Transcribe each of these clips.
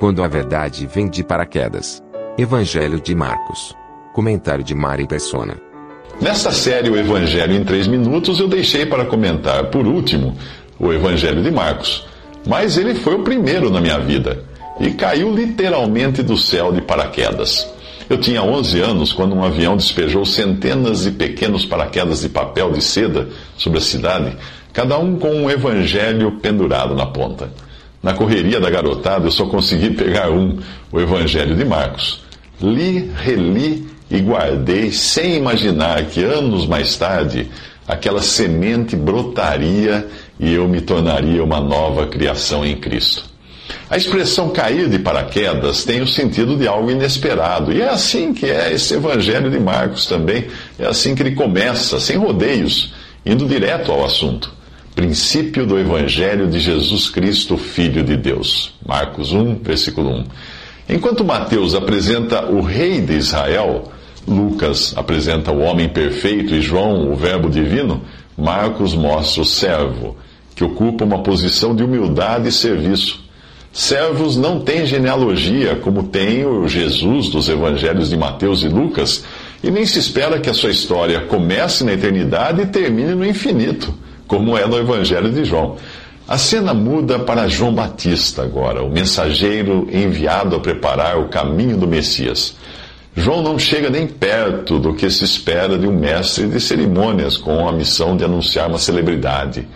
Quando a verdade vem de paraquedas. Evangelho de Marcos. Comentário de Mari Persona. Nesta série O Evangelho em 3 minutos, eu deixei para comentar, por último, o Evangelho de Marcos. Mas ele foi o primeiro na minha vida e caiu literalmente do céu de paraquedas. Eu tinha 11 anos quando um avião despejou centenas de pequenos paraquedas de papel de seda sobre a cidade, cada um com um evangelho pendurado na ponta. Na correria da garotada, eu só consegui pegar um, o Evangelho de Marcos. Li, reli e guardei sem imaginar que anos mais tarde aquela semente brotaria e eu me tornaria uma nova criação em Cristo. A expressão cair de paraquedas tem o sentido de algo inesperado. E é assim que é esse Evangelho de Marcos também. É assim que ele começa, sem rodeios, indo direto ao assunto. Princípio do Evangelho de Jesus Cristo, Filho de Deus. Marcos 1, versículo 1. Enquanto Mateus apresenta o Rei de Israel, Lucas apresenta o homem perfeito e João o Verbo divino, Marcos mostra o servo, que ocupa uma posição de humildade e serviço. Servos não têm genealogia como tem o Jesus dos evangelhos de Mateus e Lucas, e nem se espera que a sua história comece na eternidade e termine no infinito, como é no evangelho de João. A cena muda para João Batista agora, o mensageiro enviado a preparar o caminho do Messias. João não chega nem perto do que se espera de um mestre de cerimônias com a missão de anunciar uma celebridade.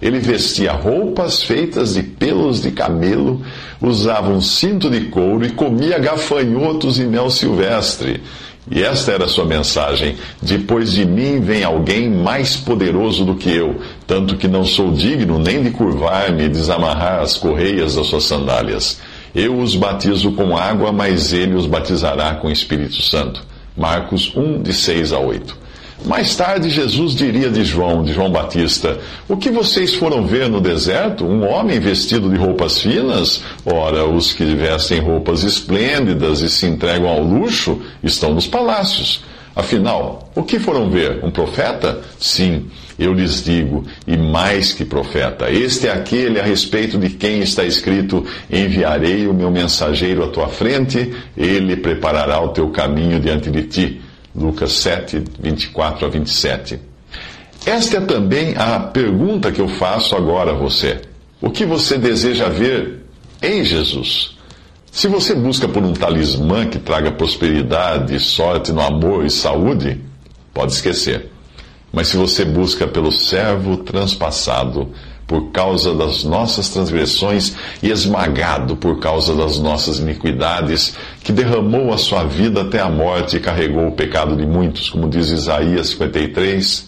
Ele vestia roupas feitas de pelos de camelo, usava um cinto de couro e comia gafanhotos e mel silvestre. E esta era a sua mensagem: Depois de mim vem alguém mais poderoso do que eu, tanto que não sou digno nem de curvar-me e desamarrar as correias das suas sandálias. Eu os batizo com água, mas ele os batizará com Espírito Santo. Marcos 1, de 6 a 8. Mais tarde, Jesus diria de João, de João Batista: O que vocês foram ver no deserto? Um homem vestido de roupas finas? Ora, os que vestem roupas esplêndidas e se entregam ao luxo estão nos palácios. Afinal, o que foram ver? Um profeta? Sim, eu lhes digo, e mais que profeta. Este é aquele a respeito de quem está escrito: Enviarei o meu mensageiro à tua frente, ele preparará o teu caminho diante de ti. Lucas 7, 24 a 27. Esta é também a pergunta que eu faço agora a você. O que você deseja ver em Jesus? Se você busca por um talismã que traga prosperidade, sorte no amor e saúde, pode esquecer. Mas se você busca pelo servo transpassado, por causa das nossas transgressões e esmagado por causa das nossas iniquidades, que derramou a sua vida até a morte e carregou o pecado de muitos, como diz Isaías 53.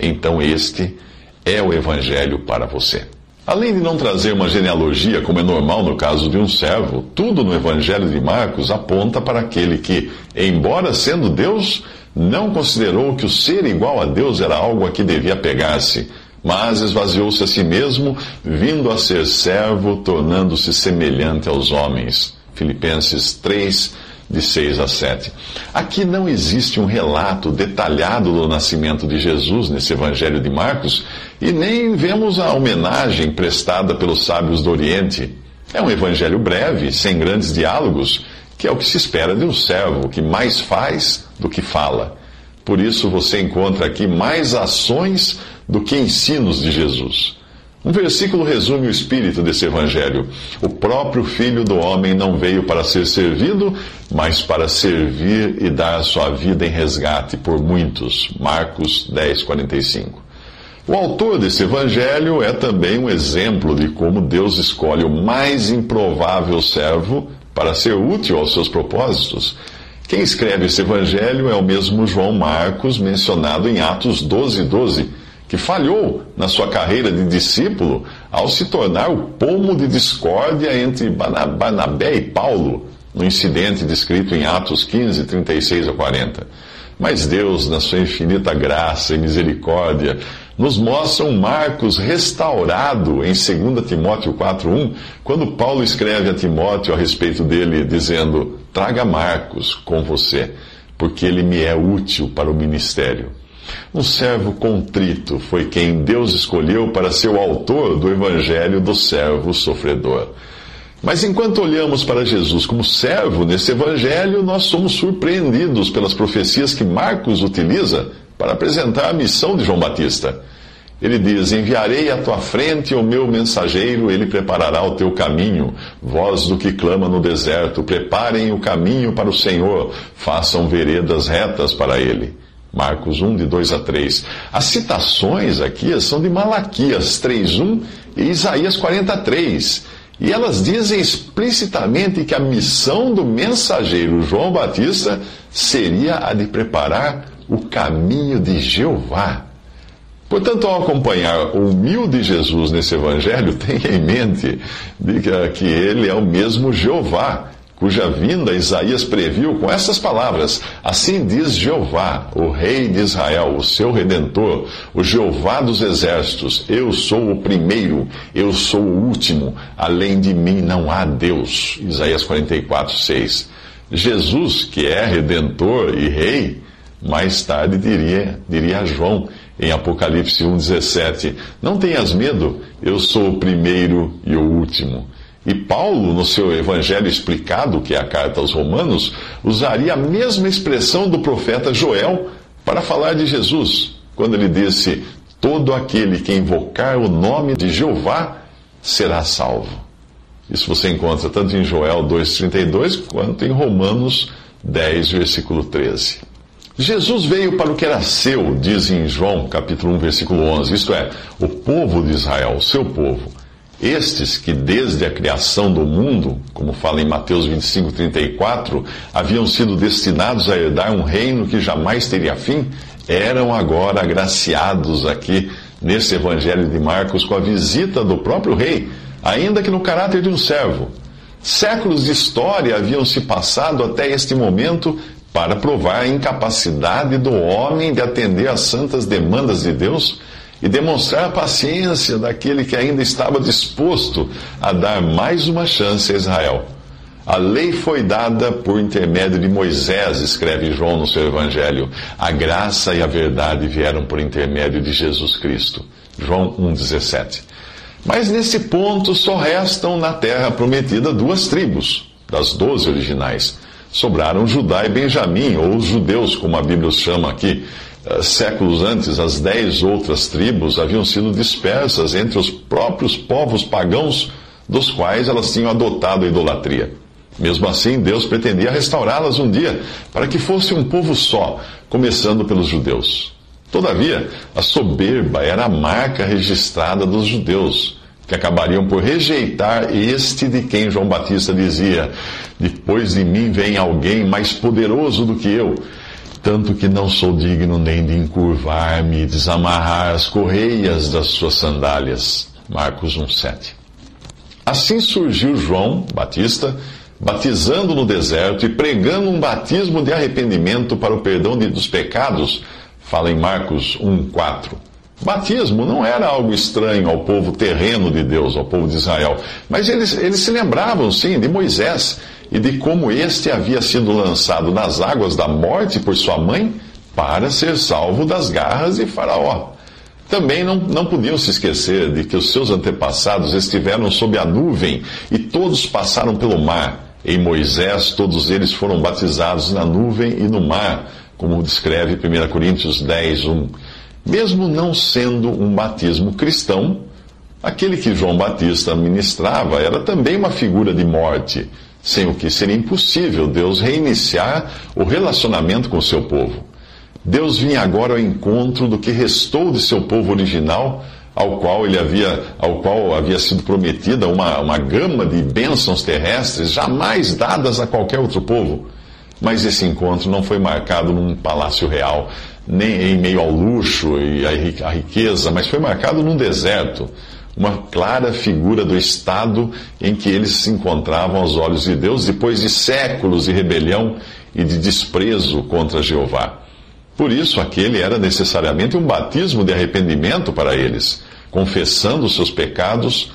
Então este é o Evangelho para você. Além de não trazer uma genealogia, como é normal no caso de um servo, tudo no Evangelho de Marcos aponta para aquele que, embora sendo Deus, não considerou que o ser igual a Deus era algo a que devia pegar-se mas esvaziou-se a si mesmo, vindo a ser servo, tornando-se semelhante aos homens. Filipenses 3, de 6 a 7. Aqui não existe um relato detalhado do nascimento de Jesus nesse Evangelho de Marcos, e nem vemos a homenagem prestada pelos sábios do Oriente. É um evangelho breve, sem grandes diálogos, que é o que se espera de um servo, que mais faz do que fala. Por isso você encontra aqui mais ações do que ensinos de Jesus. Um versículo resume o espírito desse evangelho. O próprio Filho do Homem não veio para ser servido, mas para servir e dar sua vida em resgate por muitos. Marcos 10, 45. O autor desse evangelho é também um exemplo de como Deus escolhe o mais improvável servo para ser útil aos seus propósitos. Quem escreve esse evangelho é o mesmo João Marcos, mencionado em Atos 12, 12 que falhou na sua carreira de discípulo ao se tornar o pomo de discórdia entre Barnabé e Paulo, no incidente descrito em Atos 15, 36 a 40. Mas Deus, na sua infinita graça e misericórdia, nos mostra um Marcos restaurado em 2 Timóteo 4,1, quando Paulo escreve a Timóteo a respeito dele, dizendo: Traga Marcos com você, porque ele me é útil para o ministério. Um servo contrito foi quem Deus escolheu para ser o autor do evangelho do servo sofredor. Mas enquanto olhamos para Jesus como servo nesse evangelho, nós somos surpreendidos pelas profecias que Marcos utiliza para apresentar a missão de João Batista. Ele diz: Enviarei à tua frente o meu mensageiro, ele preparará o teu caminho. Voz do que clama no deserto, preparem o caminho para o Senhor, façam veredas retas para ele. Marcos 1, de 2 a 3. As citações aqui são de Malaquias 3.1 e Isaías 43. E elas dizem explicitamente que a missão do mensageiro João Batista seria a de preparar o caminho de Jeová. Portanto, ao acompanhar o humilde Jesus nesse evangelho, tenha em mente que ele é o mesmo Jeová cuja vinda Isaías previu com essas palavras: Assim diz Jeová, o Rei de Israel, o seu redentor, o Jeová dos exércitos: Eu sou o primeiro, eu sou o último, além de mim não há Deus. Isaías 44, 6. Jesus, que é redentor e rei, mais tarde diria, diria a João em Apocalipse 1,17: Não tenhas medo, eu sou o primeiro e o último. E Paulo, no seu Evangelho explicado, que é a carta aos Romanos, usaria a mesma expressão do profeta Joel para falar de Jesus, quando ele disse: Todo aquele que invocar o nome de Jeová será salvo. Isso você encontra tanto em Joel 2,32 quanto em Romanos 10, versículo 13. Jesus veio para o que era seu, diz em João capítulo 1, versículo 11, isto é, o povo de Israel, o seu povo. Estes que desde a criação do mundo, como fala em Mateus 25, 34, haviam sido destinados a herdar um reino que jamais teria fim, eram agora agraciados aqui nesse Evangelho de Marcos com a visita do próprio rei, ainda que no caráter de um servo. Séculos de história haviam se passado até este momento para provar a incapacidade do homem de atender às santas demandas de Deus e demonstrar a paciência daquele que ainda estava disposto a dar mais uma chance a Israel. A lei foi dada por intermédio de Moisés, escreve João no seu Evangelho. A graça e a verdade vieram por intermédio de Jesus Cristo. João 1,17. Mas nesse ponto só restam na terra prometida duas tribos, das doze originais. Sobraram Judá e Benjamim, ou os judeus, como a Bíblia os chama aqui. Eh, séculos antes, as dez outras tribos haviam sido dispersas entre os próprios povos pagãos dos quais elas tinham adotado a idolatria. Mesmo assim, Deus pretendia restaurá-las um dia, para que fosse um povo só, começando pelos judeus. Todavia, a soberba era a marca registrada dos judeus, que acabariam por rejeitar este de quem João Batista dizia: Depois de mim vem alguém mais poderoso do que eu tanto que não sou digno nem de encurvar-me e desamarrar as correias das suas sandálias. Marcos 1,7. Assim surgiu João Batista, batizando no deserto e pregando um batismo de arrependimento para o perdão de, dos pecados, fala em Marcos 1,4. Batismo não era algo estranho ao povo terreno de Deus, ao povo de Israel, mas eles, eles se lembravam, sim, de Moisés e de como este havia sido lançado nas águas da morte por sua mãe para ser salvo das garras de Faraó. Também não, não podiam se esquecer de que os seus antepassados estiveram sob a nuvem e todos passaram pelo mar. Em Moisés, todos eles foram batizados na nuvem e no mar, como descreve 1 Coríntios 10, 1. Mesmo não sendo um batismo cristão, aquele que João Batista ministrava era também uma figura de morte sem o que seria impossível Deus reiniciar o relacionamento com o seu povo. Deus vinha agora ao encontro do que restou de seu povo original, ao qual ele havia, ao qual havia sido prometida uma, uma gama de bênçãos terrestres jamais dadas a qualquer outro povo. Mas esse encontro não foi marcado num palácio real, nem em meio ao luxo e à riqueza, mas foi marcado num deserto uma clara figura do estado em que eles se encontravam aos olhos de Deus depois de séculos de rebelião e de desprezo contra Jeová. Por isso, aquele era necessariamente um batismo de arrependimento para eles. Confessando os seus pecados,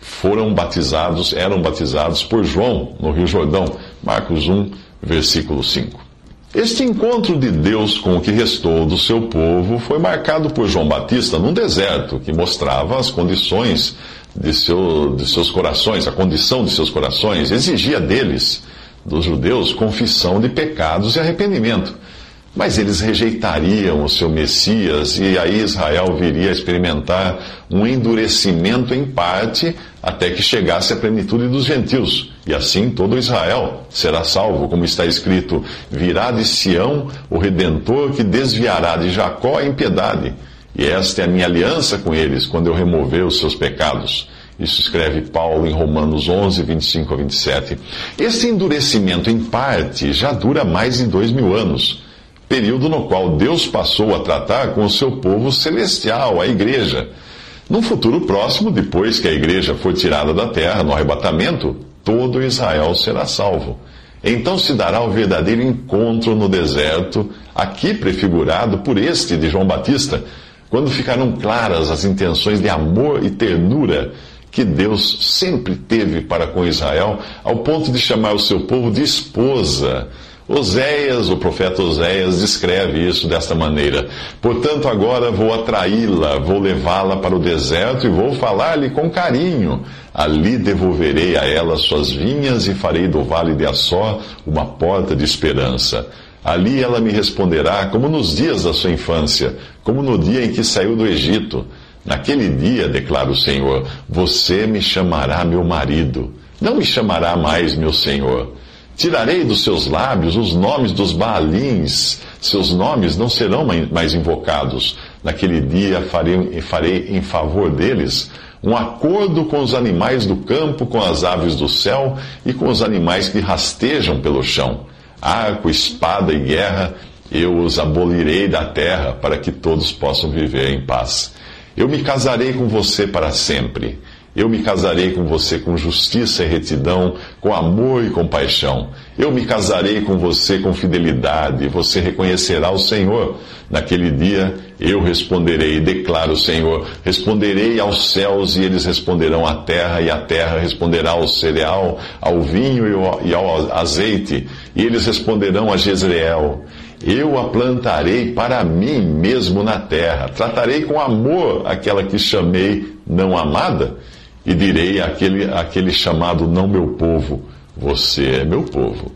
foram batizados, eram batizados por João no Rio Jordão. Marcos 1, versículo 5. Este encontro de Deus com o que restou do seu povo foi marcado por João Batista num deserto, que mostrava as condições de, seu, de seus corações, a condição de seus corações, exigia deles, dos judeus, confissão de pecados e arrependimento. Mas eles rejeitariam o seu Messias e aí Israel viria a experimentar um endurecimento em parte até que chegasse a plenitude dos gentios. E assim todo Israel será salvo, como está escrito: virá de Sião o redentor que desviará de Jacó a impiedade. E esta é a minha aliança com eles quando eu remover os seus pecados. Isso escreve Paulo em Romanos 11, 25 a 27. Esse endurecimento, em parte, já dura mais de dois mil anos período no qual Deus passou a tratar com o seu povo celestial, a igreja. No futuro próximo, depois que a igreja for tirada da terra no arrebatamento, todo Israel será salvo. Então se dará o verdadeiro encontro no deserto, aqui prefigurado por este de João Batista, quando ficarão claras as intenções de amor e ternura que Deus sempre teve para com Israel, ao ponto de chamar o seu povo de esposa Oséias, o profeta Oséias, descreve isso desta maneira: Portanto, agora vou atraí-la, vou levá-la para o deserto e vou falar-lhe com carinho. Ali devolverei a ela suas vinhas e farei do vale de Assó uma porta de esperança. Ali ela me responderá como nos dias da sua infância, como no dia em que saiu do Egito. Naquele dia, declara o Senhor, você me chamará meu marido, não me chamará mais meu Senhor. Tirarei dos seus lábios os nomes dos Baalins, seus nomes não serão mais invocados. Naquele dia farei, farei em favor deles um acordo com os animais do campo, com as aves do céu e com os animais que rastejam pelo chão. Arco, espada e guerra, eu os abolirei da terra para que todos possam viver em paz. Eu me casarei com você para sempre eu me casarei com você com justiça e retidão, com amor e compaixão. Eu me casarei com você com fidelidade, você reconhecerá o Senhor. Naquele dia eu responderei, declara o Senhor, responderei aos céus e eles responderão à terra, e a terra responderá ao cereal, ao vinho e ao azeite, e eles responderão a Jezreel. Eu a plantarei para mim mesmo na terra, tratarei com amor aquela que chamei não amada e direi àquele, àquele chamado não meu povo, você é meu povo.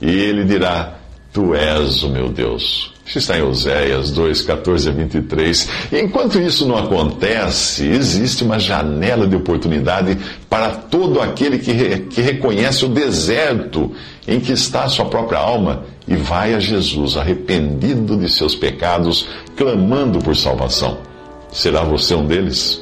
E ele dirá, tu és o meu Deus. Isso está em Oséias 2, 14 a 23. E enquanto isso não acontece, existe uma janela de oportunidade para todo aquele que, re, que reconhece o deserto em que está a sua própria alma e vai a Jesus, arrependido de seus pecados, clamando por salvação. Será você um deles?